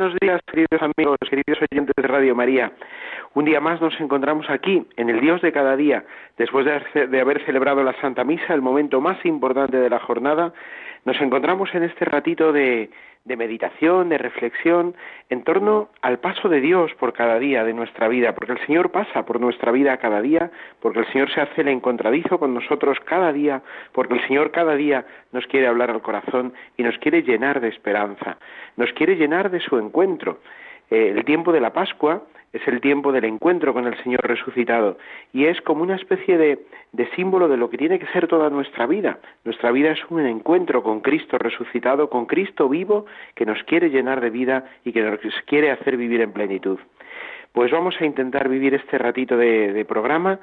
Buenos días, queridos amigos, queridos oyentes de Radio María. Un día más nos encontramos aquí, en el Dios de cada día, después de haber celebrado la Santa Misa, el momento más importante de la jornada, nos encontramos en este ratito de, meditación, de reflexión, en torno al paso de Dios por cada día de nuestra vida, porque el Señor pasa por nuestra vida cada día, porque el Señor se hace el encontradizo con nosotros cada día, porque el Señor cada día nos quiere hablar al corazón y nos quiere llenar de esperanza, nos quiere llenar de su encuentro. Eh, el tiempo de la Pascua es el tiempo del encuentro con el Señor resucitado y es como una especie de, símbolo de lo que tiene que ser toda nuestra vida. Nuestra vida es un encuentro con Cristo resucitado, con Cristo vivo que nos quiere llenar de vida y que nos quiere hacer vivir en plenitud. Pues vamos a intentar vivir este ratito de programa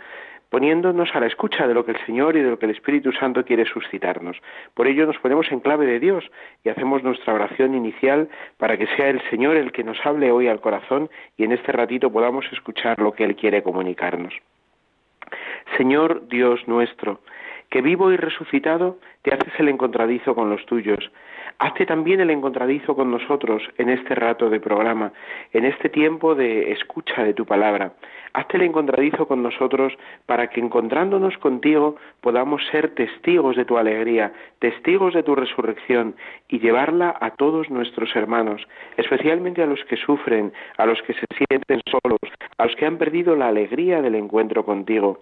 poniéndonos a la escucha de lo que el Señor y de lo que el Espíritu Santo quiere suscitarnos. Por ello nos ponemos en clave de Dios y hacemos nuestra oración inicial para que sea el Señor el que nos hable hoy al corazón y en este ratito podamos escuchar lo que Él quiere comunicarnos. Señor Dios nuestro, que vivo y resucitado te haces el encontradizo con los tuyos. Hazte también el encontradizo con nosotros en este rato de programa, en este tiempo de escucha de tu palabra. Hazte el encontradizo con nosotros para que encontrándonos contigo podamos ser testigos de tu alegría, testigos de tu resurrección y llevarla a todos nuestros hermanos, especialmente a los que sufren, a los que se sienten solos, a los que han perdido la alegría del encuentro contigo.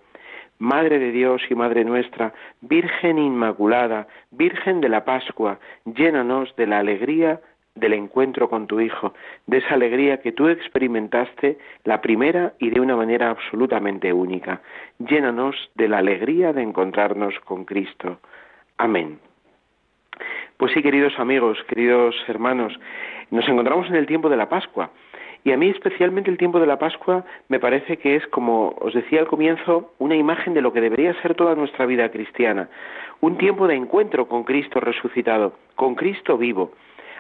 Madre de Dios y Madre nuestra, Virgen Inmaculada, Virgen de la Pascua, llénanos de la alegría del encuentro con tu Hijo, de esa alegría que tú experimentaste la primera y de una manera absolutamente única. Llénanos de la alegría de encontrarnos con Cristo. Amén. Pues sí, queridos amigos, queridos hermanos, nos encontramos en el tiempo de la Pascua. Y a mí especialmente el tiempo de la Pascua me parece que es, como os decía al comienzo, una imagen de lo que debería ser toda nuestra vida cristiana. Un tiempo de encuentro con Cristo resucitado, con Cristo vivo.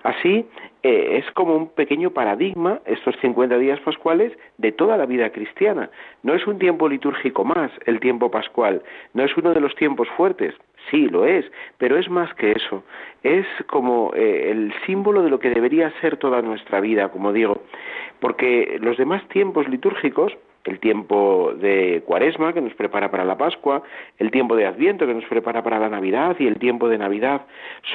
Así eh, es como un pequeño paradigma, estos 50 días pascuales, de toda la vida cristiana. No es un tiempo litúrgico más, el tiempo pascual, no es uno de los tiempos fuertes, sí, lo es, pero es más que eso. Es como eh, el símbolo de lo que debería ser toda nuestra vida, como digo porque los demás tiempos litúrgicos, el tiempo de Cuaresma que nos prepara para la Pascua, el tiempo de Adviento que nos prepara para la Navidad y el tiempo de Navidad,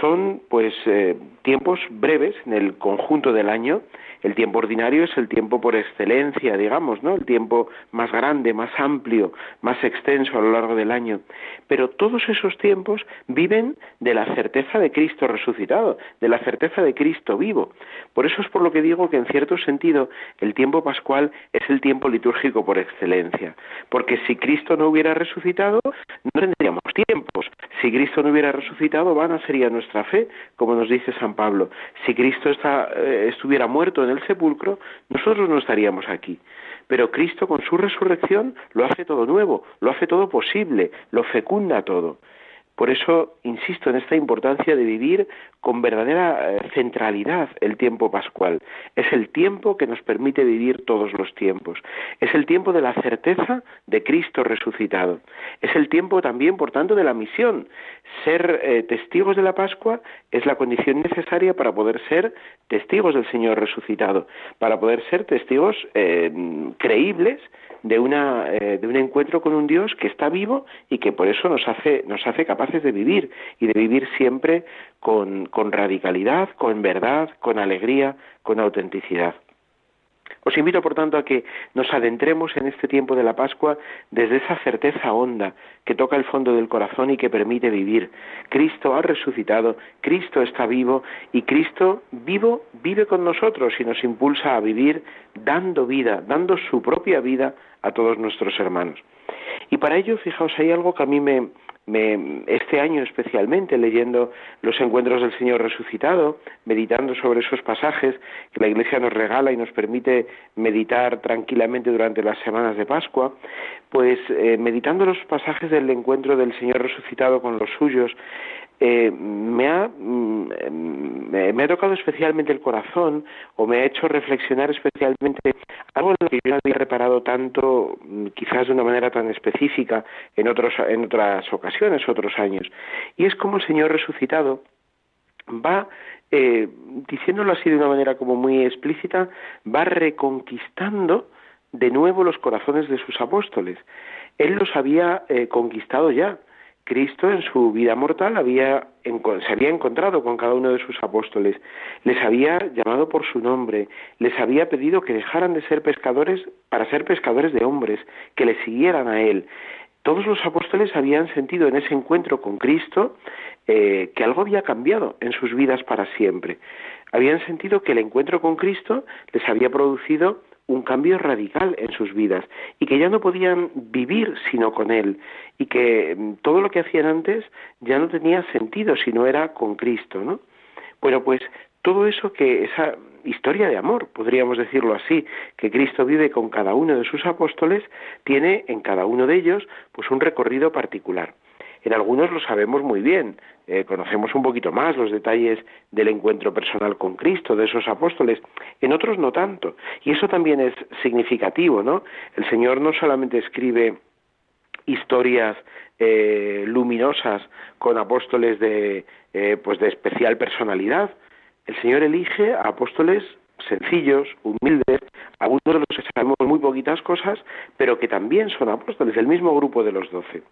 son pues eh, tiempos breves en el conjunto del año. El tiempo ordinario es el tiempo por excelencia, digamos, ¿no? El tiempo más grande, más amplio, más extenso a lo largo del año. Pero todos esos tiempos viven de la certeza de Cristo resucitado, de la certeza de Cristo vivo. Por eso es por lo que digo que en cierto sentido el tiempo pascual es el tiempo litúrgico por excelencia. Porque si Cristo no hubiera resucitado, no tendríamos tiempos. Si Cristo no hubiera resucitado, vana sería nuestra fe, como nos dice San Pablo. Si Cristo eh, estuviera muerto en el sepulcro, nosotros no estaríamos aquí. Pero Cristo con su resurrección lo hace todo nuevo, lo hace todo posible, lo fecunda todo. Por eso insisto en esta importancia de vivir con verdadera eh, centralidad el tiempo pascual. Es el tiempo que nos permite vivir todos los tiempos. Es el tiempo de la certeza de Cristo resucitado. Es el tiempo también, por tanto, de la misión. Ser eh, testigos de la Pascua es la condición necesaria para poder ser testigos del Señor resucitado, para poder ser testigos eh, creíbles de, una, de un encuentro con un Dios que está vivo y que por eso nos hace, nos hace capaces de vivir y de vivir siempre con, con radicalidad, con verdad, con alegría, con autenticidad. Os invito, por tanto, a que nos adentremos en este tiempo de la Pascua desde esa certeza honda que toca el fondo del corazón y que permite vivir. Cristo ha resucitado, Cristo está vivo y Cristo vivo vive con nosotros y nos impulsa a vivir dando vida, dando su propia vida a todos nuestros hermanos. Y para ello, fijaos, hay algo que a mí me, este año especialmente leyendo los encuentros del Señor resucitado, meditando sobre esos pasajes que la Iglesia nos regala y nos permite meditar tranquilamente durante las semanas de Pascua, pues eh, meditando los pasajes del encuentro del Señor resucitado con los suyos, eh, me, ha, mm, me, ha tocado especialmente el corazón o me ha hecho reflexionar especialmente algo en lo que yo no había reparado tanto, mm, quizás de una manera tan específica en, otros, en otras ocasiones, otros años. Y es como el Señor resucitado va, eh, diciéndolo así de una manera como muy explícita, va reconquistando de nuevo los corazones de sus apóstoles. Él los había eh, conquistado ya Cristo en su vida mortal había, se había encontrado con cada uno de sus apóstoles, les había llamado por su nombre, les había pedido que dejaran de ser pescadores para ser pescadores de hombres, que le siguieran a Él. Todos los apóstoles habían sentido en ese encuentro con Cristo eh, que algo había cambiado en sus vidas para siempre. Habían sentido que el encuentro con Cristo les había producido un cambio radical en sus vidas y que ya no podían vivir sino con Él y que mm, todo lo que hacían antes ya no tenía sentido si no era con Cristo, ¿no? Bueno, pues todo eso que esa historia de amor, podríamos decirlo así, que Cristo vive con cada uno de sus apóstoles, tiene en cada uno de ellos pues un recorrido particular. En algunos lo sabemos muy bien, eh, conocemos un poquito más los detalles del encuentro personal con Cristo, de esos apóstoles, en otros no tanto. Y eso también es significativo, ¿no? El Señor no solamente escribe historias eh, luminosas con apóstoles de, eh, pues de especial personalidad, el Señor elige a apóstoles sencillos, humildes, algunos de los que sabemos muy poquitas cosas, pero que también son apóstoles, del mismo grupo de los doce.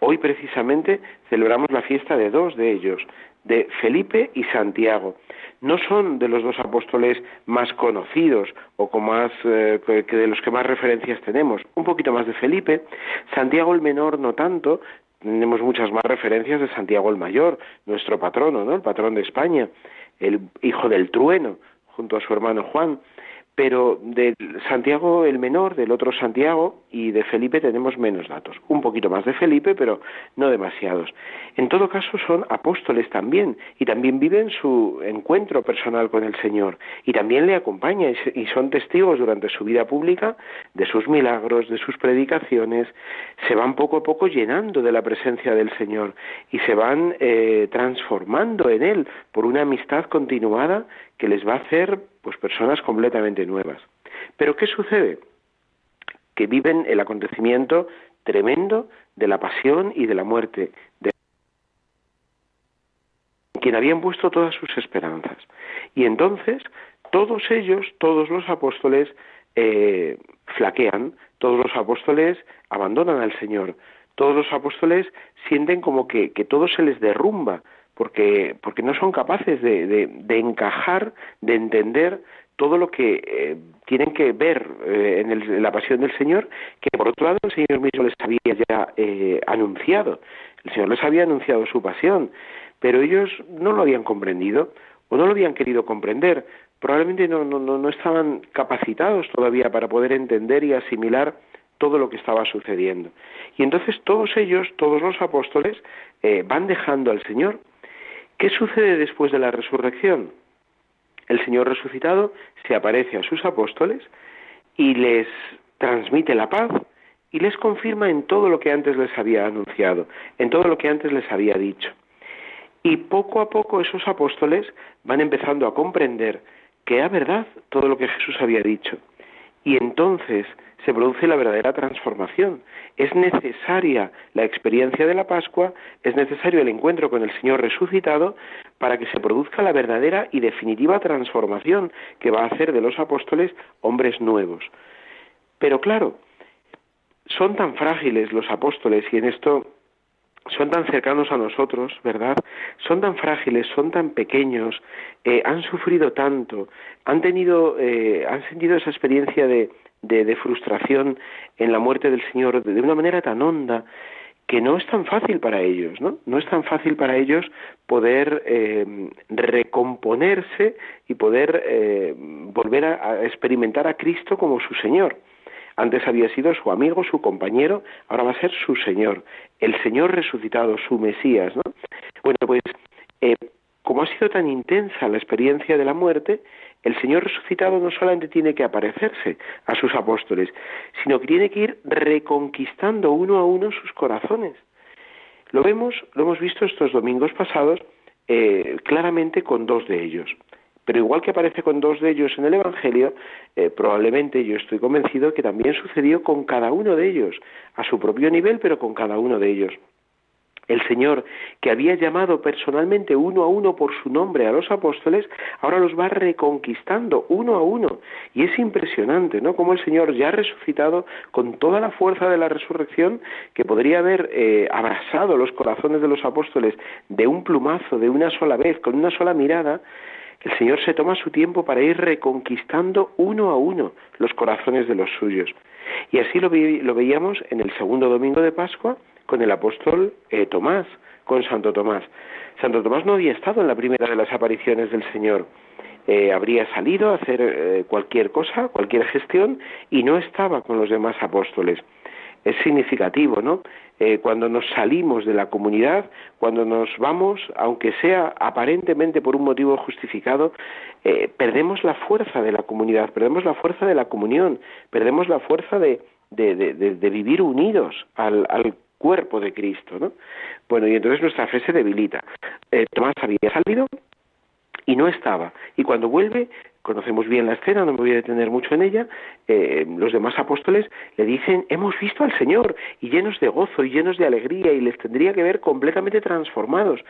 Hoy precisamente celebramos la fiesta de dos de ellos, de Felipe y Santiago. No son de los dos apóstoles más conocidos o con más, eh, que de los que más referencias tenemos. Un poquito más de Felipe, Santiago el menor no tanto, tenemos muchas más referencias de Santiago el mayor, nuestro patrono, ¿no? El patrón de España, el hijo del trueno, junto a su hermano Juan. Pero de Santiago el menor, del otro Santiago y de Felipe tenemos menos datos. Un poquito más de Felipe, pero no demasiados. En todo caso son apóstoles también y también viven su encuentro personal con el Señor y también le acompañan y son testigos durante su vida pública de sus milagros, de sus predicaciones. Se van poco a poco llenando de la presencia del Señor y se van eh, transformando en Él por una amistad continuada que les va a hacer pues personas completamente nuevas. Pero ¿qué sucede? Que viven el acontecimiento tremendo de la pasión y de la muerte de quien habían puesto todas sus esperanzas. Y entonces todos ellos, todos los apóstoles, eh, flaquean, todos los apóstoles abandonan al Señor, todos los apóstoles sienten como que, que todo se les derrumba, porque, porque no son capaces de, de, encajar, de entender todo lo que eh, tienen que ver eh, en, la pasión del Señor, que por otro lado el Señor mismo les había ya eh, anunciado. El Señor les había anunciado su pasión, pero ellos no lo habían comprendido o no lo habían querido comprender. Probablemente no, no, no estaban capacitados todavía para poder entender y asimilar todo lo que estaba sucediendo. Y entonces todos ellos, todos los apóstoles, van dejando al Señor ¿Qué sucede después de la resurrección? El Señor resucitado se aparece a sus apóstoles y les transmite la paz y les confirma en todo lo que antes les había anunciado, en todo lo que antes les había dicho. Y poco a poco esos apóstoles van empezando a comprender que era verdad todo lo que Jesús había dicho. Y entonces se produce la verdadera transformación. Es necesaria la experiencia de la Pascua, es necesario el encuentro con el Señor resucitado para que se produzca la verdadera y definitiva transformación que va a hacer de los apóstoles hombres nuevos. Pero claro, son tan frágiles los apóstoles y en esto son tan cercanos a nosotros, ¿verdad? Son tan frágiles, son tan pequeños, eh, han sufrido tanto, han tenido, eh, han sentido esa experiencia de, frustración en la muerte del Señor de, una manera tan honda que no es tan fácil para ellos, ¿no? No es tan fácil para ellos poder eh, recomponerse y poder eh, volver a, experimentar a Cristo como su Señor. Antes había sido su amigo, su compañero, ahora va a ser su Señor, el Señor resucitado, su Mesías, ¿no? Bueno, pues eh, como ha sido tan intensa la experiencia de la muerte, el Señor resucitado no solamente tiene que aparecerse a sus apóstoles, sino que tiene que ir reconquistando uno a uno sus corazones. Lo vemos, lo hemos visto estos domingos pasados eh, claramente con dos de ellos. Pero igual que aparece con dos de ellos en el Evangelio, eh, probablemente yo estoy convencido que también sucedió con cada uno de ellos, a su propio nivel, pero con cada uno de ellos. El Señor, que había llamado personalmente uno a uno por su nombre a los apóstoles, ahora los va reconquistando uno a uno. Y es impresionante, ¿no? Como el Señor ya resucitado con toda la fuerza de la resurrección que podría haber eh, abrasado los corazones de los apóstoles de un plumazo, de una sola vez, con una sola mirada, el Señor se toma su tiempo para ir reconquistando uno a uno los corazones de los suyos. Y así lo, veíamos en el segundo domingo de Pascua con el apóstol eh, Tomás, con Santo Tomás. Santo Tomás no había estado en la primera de las apariciones del Señor. Eh, habría salido a hacer eh, cualquier cosa, cualquier gestión, y no estaba con los demás apóstoles. Es significativo, ¿no? cuando nos salimos de la comunidad, cuando nos vamos, aunque sea aparentemente por un motivo justificado, perdemos la fuerza de la comunidad, perdemos la fuerza de la comunión, perdemos la fuerza de, de, vivir unidos al, al, cuerpo de Cristo, ¿no? Bueno, y entonces nuestra fe se debilita. Eh, Tomás había salido y no estaba. Y cuando vuelve, conocemos bien la escena, no me voy a detener mucho en ella, eh, los demás apóstoles le dicen, hemos visto al Señor, y llenos de gozo y llenos de alegría, y les tendría que ver completamente transformados.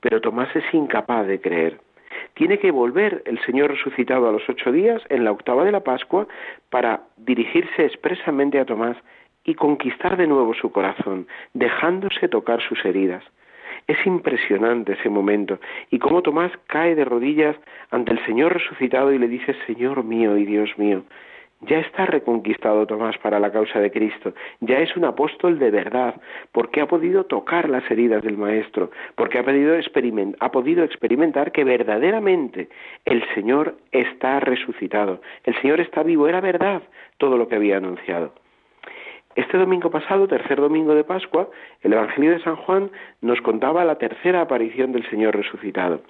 Pero Tomás es incapaz de creer. Tiene que volver el Señor resucitado a los ocho días, en la octava de la Pascua, para dirigirse expresamente a Tomás y conquistar de nuevo su corazón, dejándose tocar sus heridas. Es impresionante ese momento. Y cómo Tomás cae de rodillas ante el Señor resucitado y le dice, Señor mío y Dios mío, ya está reconquistado Tomás para la causa de Cristo, ya es un apóstol de verdad, porque ha podido tocar las heridas del Maestro, porque ha podido, ha podido experimentar que verdaderamente el Señor está resucitado, el Señor está vivo, era verdad todo lo que había anunciado. Este domingo pasado, tercer domingo de Pascua, el Evangelio de San Juan nos contaba la tercera aparición del Señor resucitado.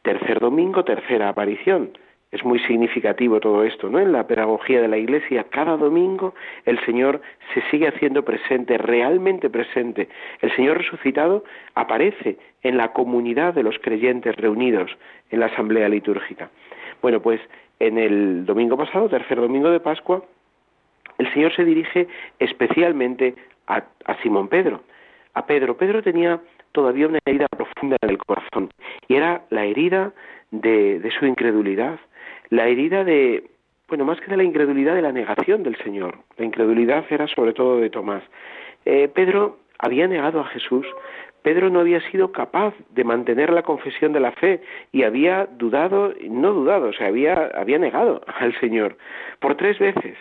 Tercer domingo, tercera aparición. Es muy significativo todo esto, ¿no? En la pedagogía de la Iglesia, cada domingo el Señor se sigue haciendo presente, realmente presente. El Señor resucitado aparece en la comunidad de los creyentes reunidos en la asamblea litúrgica. Bueno, pues en el domingo pasado, tercer domingo de Pascua, el Señor se dirige especialmente a, Simón Pedro. A Pedro. Pedro tenía todavía una herida profunda en el corazón y era la herida de, su incredulidad, la herida de, bueno, más que de la incredulidad, de la negación del Señor. La incredulidad era sobre todo de Tomás. Eh, Pedro había negado a Jesús, Pedro no había sido capaz de mantener la confesión de la fe y había dudado, no dudado, o sea, había, había negado al Señor por tres veces.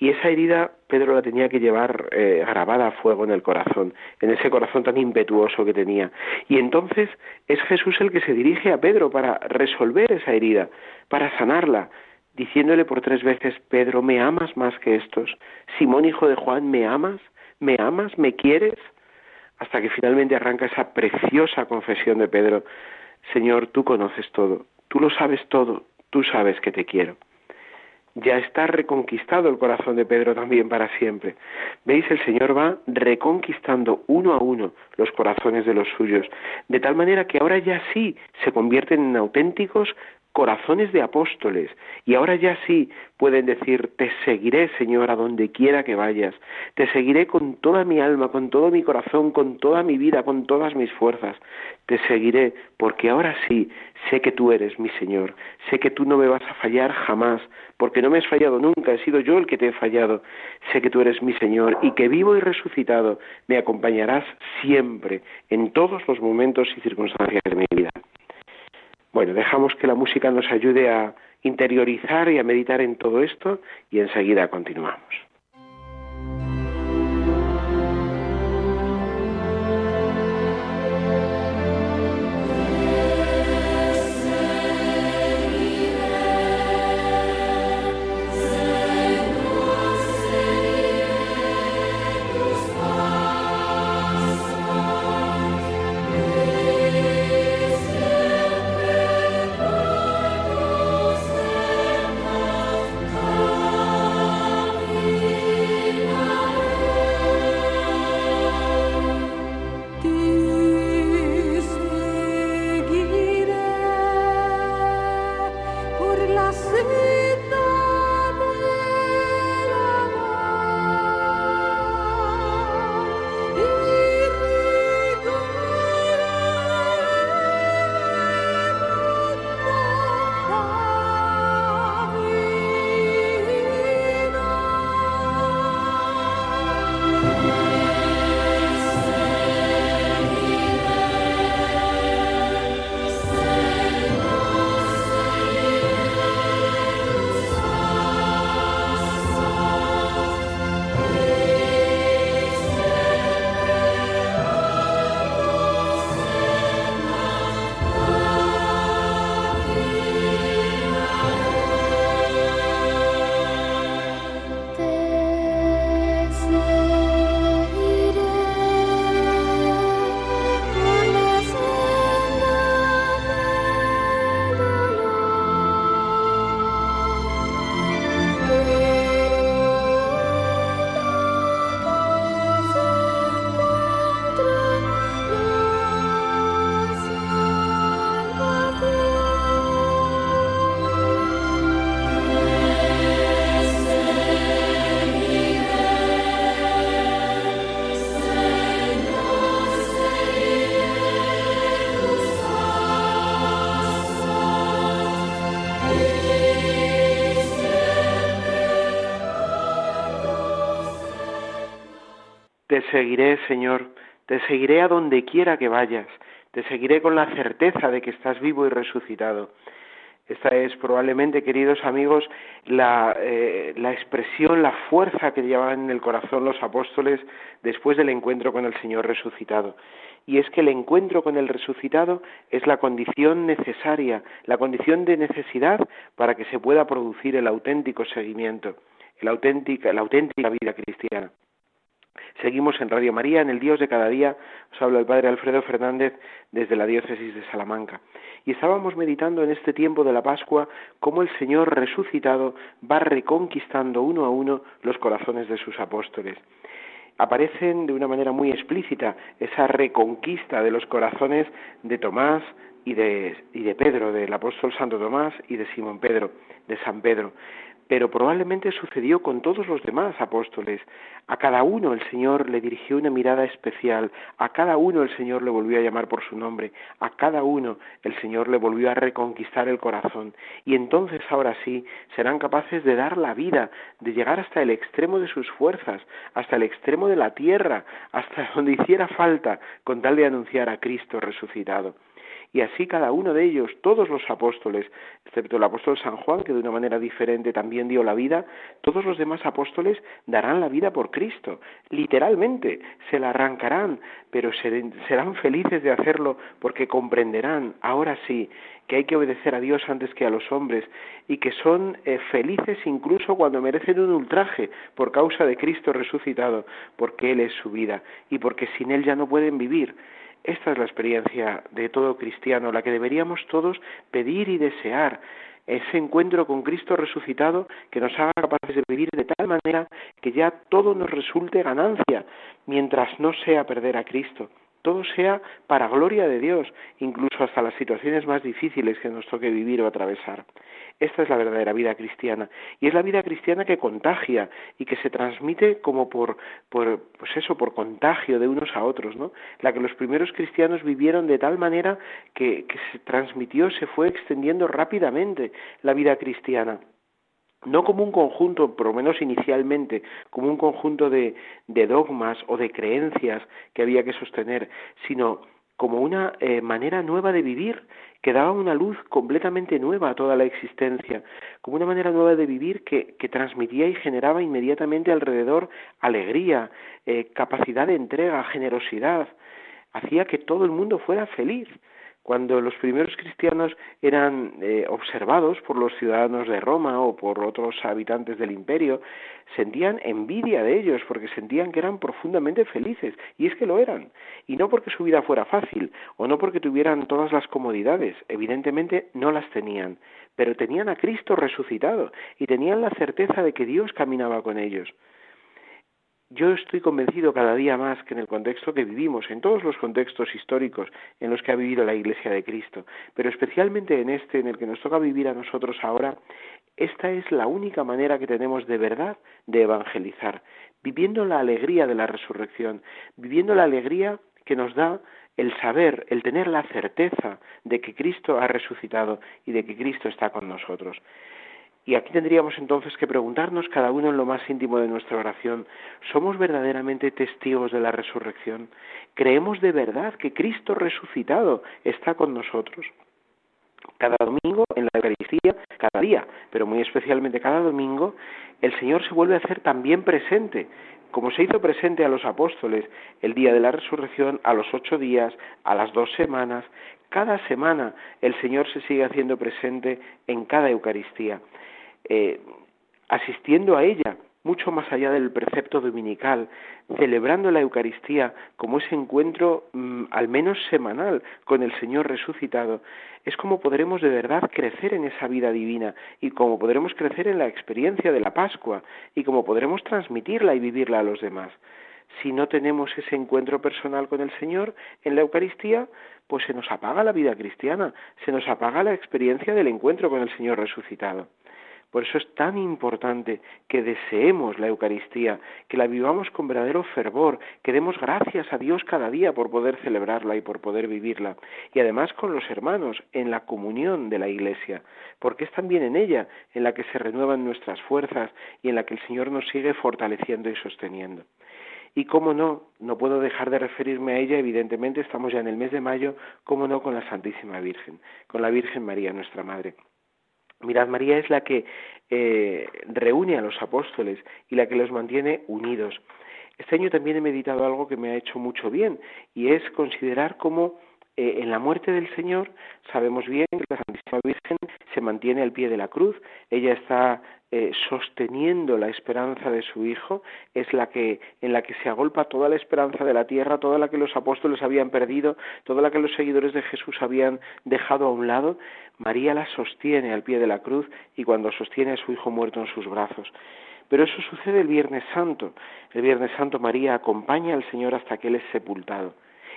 Y esa herida Pedro la tenía que llevar eh, grabada a fuego en el corazón, en ese corazón tan impetuoso que tenía. Y entonces es Jesús el que se dirige a Pedro para resolver esa herida, para sanarla, diciéndole por tres veces, Pedro, ¿me amas más que estos? Simón, hijo de Juan, ¿me amas? ¿Me amas? ¿Me quieres? Hasta que finalmente arranca esa preciosa confesión de Pedro, Señor, tú conoces todo, tú lo sabes todo, tú sabes que te quiero ya está reconquistado el corazón de Pedro también para siempre. ¿Veis? El Señor va reconquistando uno a uno los corazones de los suyos, de tal manera que ahora ya sí se convierten en auténticos corazones de apóstoles, y ahora ya sí pueden decir, te seguiré, Señor, a donde quiera que vayas, te seguiré con toda mi alma, con todo mi corazón, con toda mi vida, con todas mis fuerzas, te seguiré, porque ahora sí sé que tú eres mi Señor, sé que tú no me vas a fallar jamás, porque no me has fallado nunca, he sido yo el que te he fallado, sé que tú eres mi Señor y que vivo y resucitado. Me acompañarás siempre, en todos los momentos y circunstancias de mi vida. Bueno, dejamos que la música nos ayude a interiorizar y a meditar en todo esto y enseguida continuamos. Seguiré, Señor, te seguiré a donde quiera que vayas, te seguiré con la certeza de que estás vivo y resucitado. Esta es probablemente, queridos amigos, la, eh, la, expresión, la fuerza que llevaban en el corazón los apóstoles después del encuentro con el Señor resucitado. Y es que el encuentro con el resucitado es la condición necesaria, la condición de necesidad para que se pueda producir el auténtico seguimiento, la auténtica, la auténtica vida cristiana. Seguimos en Radio María, en el Dios de cada día, os habla el Padre Alfredo Fernández desde la diócesis de Salamanca. Y estábamos meditando en este tiempo de la Pascua cómo el Señor resucitado va reconquistando uno a uno los corazones de sus apóstoles. Aparecen de una manera muy explícita esa reconquista de los corazones de Tomás y de, y de Pedro, del apóstol Santo Tomás y de Simón Pedro, de San Pedro pero probablemente sucedió con todos los demás apóstoles. A cada uno el Señor le dirigió una mirada especial, a cada uno el Señor le volvió a llamar por su nombre, a cada uno el Señor le volvió a reconquistar el corazón. Y entonces ahora sí serán capaces de dar la vida, de llegar hasta el extremo de sus fuerzas, hasta el extremo de la tierra, hasta donde hiciera falta, con tal de anunciar a Cristo resucitado. Y así cada uno de ellos, todos los apóstoles, excepto el apóstol San Juan, que de una manera diferente también dio la vida, todos los demás apóstoles darán la vida por Cristo, literalmente, se la arrancarán, pero serán felices de hacerlo porque comprenderán, ahora sí, que hay que obedecer a Dios antes que a los hombres y que son eh, felices incluso cuando merecen un ultraje por causa de Cristo resucitado, porque Él es su vida y porque sin Él ya no pueden vivir. Esta es la experiencia de todo cristiano, la que deberíamos todos pedir y desear, ese encuentro con Cristo resucitado que nos haga capaces de vivir de tal manera que ya todo nos resulte ganancia, mientras no sea perder a Cristo todo sea para gloria de Dios, incluso hasta las situaciones más difíciles que nos toque vivir o atravesar. Esta es la verdadera vida cristiana y es la vida cristiana que contagia y que se transmite como por, por pues eso, por contagio de unos a otros, ¿no? La que los primeros cristianos vivieron de tal manera que, que se transmitió, se fue extendiendo rápidamente la vida cristiana no como un conjunto, por lo menos inicialmente, como un conjunto de, de dogmas o de creencias que había que sostener, sino como una eh, manera nueva de vivir que daba una luz completamente nueva a toda la existencia, como una manera nueva de vivir que, que transmitía y generaba inmediatamente alrededor alegría, eh, capacidad de entrega, generosidad, hacía que todo el mundo fuera feliz. Cuando los primeros cristianos eran eh, observados por los ciudadanos de Roma o por otros habitantes del imperio, sentían envidia de ellos porque sentían que eran profundamente felices, y es que lo eran, y no porque su vida fuera fácil o no porque tuvieran todas las comodidades, evidentemente no las tenían, pero tenían a Cristo resucitado y tenían la certeza de que Dios caminaba con ellos. Yo estoy convencido cada día más que en el contexto que vivimos, en todos los contextos históricos en los que ha vivido la Iglesia de Cristo, pero especialmente en este en el que nos toca vivir a nosotros ahora, esta es la única manera que tenemos de verdad de evangelizar, viviendo la alegría de la resurrección, viviendo la alegría que nos da el saber, el tener la certeza de que Cristo ha resucitado y de que Cristo está con nosotros. Y aquí tendríamos entonces que preguntarnos cada uno en lo más íntimo de nuestra oración, ¿somos verdaderamente testigos de la resurrección? ¿Creemos de verdad que Cristo resucitado está con nosotros? Cada domingo en la Eucaristía, cada día, pero muy especialmente cada domingo, el Señor se vuelve a hacer también presente, como se hizo presente a los apóstoles el día de la resurrección, a los ocho días, a las dos semanas, cada semana el Señor se sigue haciendo presente en cada Eucaristía. Eh, asistiendo a ella mucho más allá del precepto dominical, celebrando la Eucaristía como ese encuentro mm, al menos semanal con el Señor resucitado, es como podremos de verdad crecer en esa vida divina y como podremos crecer en la experiencia de la Pascua y como podremos transmitirla y vivirla a los demás. Si no tenemos ese encuentro personal con el Señor en la Eucaristía, pues se nos apaga la vida cristiana, se nos apaga la experiencia del encuentro con el Señor resucitado. Por eso es tan importante que deseemos la Eucaristía, que la vivamos con verdadero fervor, que demos gracias a Dios cada día por poder celebrarla y por poder vivirla. Y además con los hermanos, en la comunión de la Iglesia, porque es también en ella en la que se renuevan nuestras fuerzas y en la que el Señor nos sigue fortaleciendo y sosteniendo. Y cómo no, no puedo dejar de referirme a ella, evidentemente estamos ya en el mes de mayo, cómo no con la Santísima Virgen, con la Virgen María, nuestra Madre. Mirad, María es la que eh, reúne a los apóstoles y la que los mantiene unidos. Este año también he meditado algo que me ha hecho mucho bien y es considerar cómo eh, en la muerte del Señor sabemos bien que la Santísima Virgen se mantiene al pie de la cruz, ella está eh, sosteniendo la esperanza de su Hijo, es la que en la que se agolpa toda la esperanza de la tierra, toda la que los apóstoles habían perdido, toda la que los seguidores de Jesús habían dejado a un lado, María la sostiene al pie de la cruz y cuando sostiene a su Hijo muerto en sus brazos. Pero eso sucede el Viernes Santo. El Viernes Santo María acompaña al Señor hasta que Él es sepultado.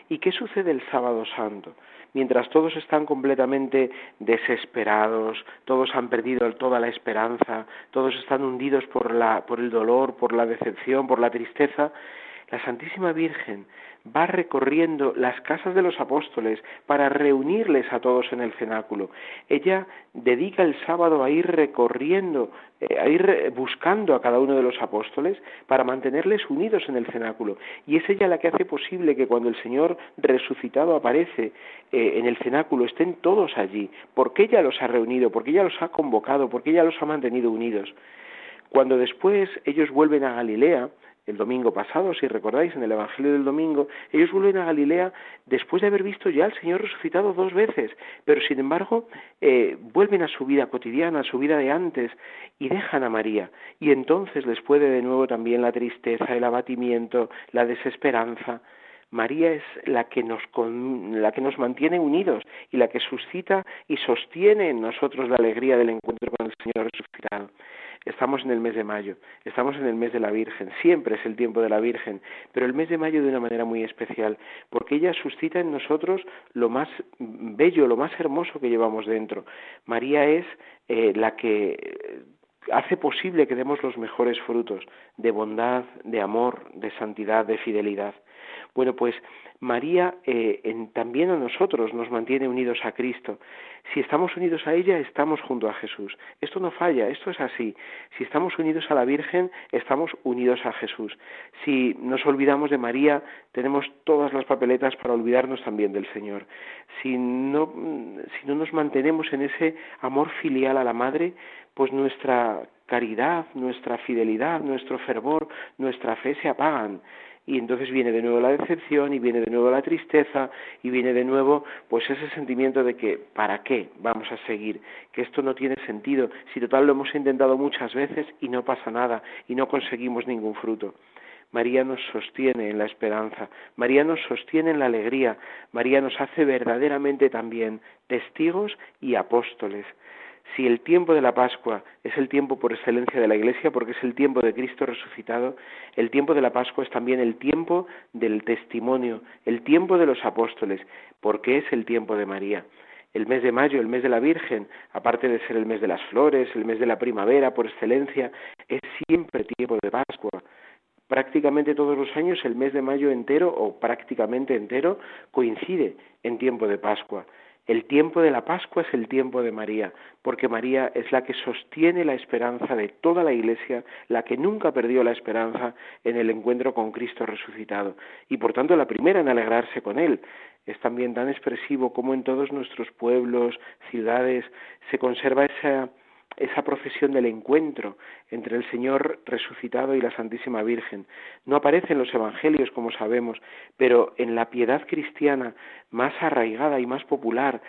¿Y qué sucede el sábado santo? Mientras todos están completamente desesperados, todos han perdido toda la esperanza, todos están hundidos por, la, por el dolor, por la decepción, por la tristeza, la Santísima Virgen va recorriendo las casas de los apóstoles para reunirles a todos en el cenáculo. Ella dedica el sábado a ir recorriendo, eh, a ir buscando a cada uno de los apóstoles para mantenerles unidos en el cenáculo. Y es ella la que hace posible que cuando el Señor resucitado aparece eh, en el cenáculo estén todos allí, porque ella los ha reunido, porque ella los ha convocado, porque ella los ha mantenido unidos. Cuando después ellos vuelven a Galilea, el domingo pasado, si recordáis, en el Evangelio del domingo, ellos vuelven a Galilea después de haber visto ya al Señor resucitado dos veces, pero sin embargo eh, vuelven a su vida cotidiana, a su vida de antes, y dejan a María. Y entonces les puede de nuevo también la tristeza, el abatimiento, la desesperanza. María es la que, nos, la que nos mantiene unidos y la que suscita y sostiene en nosotros la alegría del encuentro con el Señor resucitado. Estamos en el mes de mayo, estamos en el mes de la Virgen, siempre es el tiempo de la Virgen, pero el mes de mayo de una manera muy especial, porque ella suscita en nosotros lo más bello, lo más hermoso que llevamos dentro. María es eh, la que hace posible que demos los mejores frutos de bondad, de amor, de santidad, de fidelidad. Bueno, pues María eh, también a nosotros nos mantiene unidos a Cristo. Si estamos unidos a ella, estamos junto a Jesús. Esto no falla, esto es así. Si estamos unidos a la Virgen, estamos unidos a Jesús. Si nos olvidamos de María, tenemos todas las papeletas para olvidarnos también del Señor. Si no, si no nos mantenemos en ese amor filial a la Madre, pues nuestra caridad, nuestra fidelidad, nuestro fervor, nuestra fe se apagan y entonces viene de nuevo la decepción y viene de nuevo la tristeza y viene de nuevo pues ese sentimiento de que ¿para qué vamos a seguir? Que esto no tiene sentido, si total lo hemos intentado muchas veces y no pasa nada y no conseguimos ningún fruto. María nos sostiene en la esperanza, María nos sostiene en la alegría, María nos hace verdaderamente también testigos y apóstoles si el tiempo de la Pascua es el tiempo por excelencia de la Iglesia, porque es el tiempo de Cristo resucitado, el tiempo de la Pascua es también el tiempo del testimonio, el tiempo de los apóstoles, porque es el tiempo de María. El mes de mayo, el mes de la Virgen, aparte de ser el mes de las flores, el mes de la primavera por excelencia, es siempre tiempo de Pascua. Prácticamente todos los años el mes de mayo entero o prácticamente entero coincide en tiempo de Pascua. El tiempo de la Pascua es el tiempo de María, porque María es la que sostiene la esperanza de toda la Iglesia, la que nunca perdió la esperanza en el encuentro con Cristo resucitado, y por tanto la primera en alegrarse con Él. Es también tan expresivo como en todos nuestros pueblos, ciudades, se conserva esa esa procesión del encuentro entre el Señor resucitado y la Santísima Virgen. No aparece en los Evangelios, como sabemos, pero en la piedad cristiana más arraigada y más popular,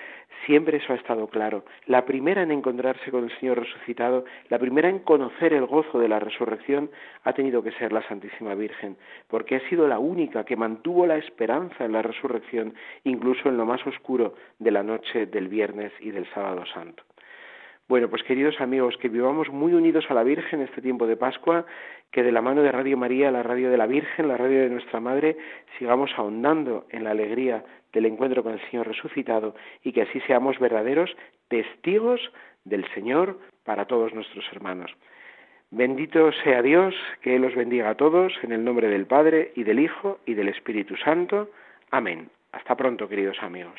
siempre eso ha estado claro. La primera en encontrarse con el Señor resucitado, la primera en conocer el gozo de la resurrección, ha tenido que ser la Santísima Virgen, porque ha sido la única que mantuvo la esperanza en la resurrección, incluso en lo más oscuro de la noche del viernes y del sábado santo. Bueno, pues queridos amigos, que vivamos muy unidos a la Virgen este tiempo de Pascua, que de la mano de Radio María, la radio de la Virgen, la radio de nuestra Madre, sigamos ahondando en la alegría del encuentro con el Señor resucitado y que así seamos verdaderos testigos del Señor para todos nuestros hermanos. Bendito sea Dios, que Él los bendiga a todos, en el nombre del Padre y del Hijo y del Espíritu Santo. Amén. Hasta pronto, queridos amigos.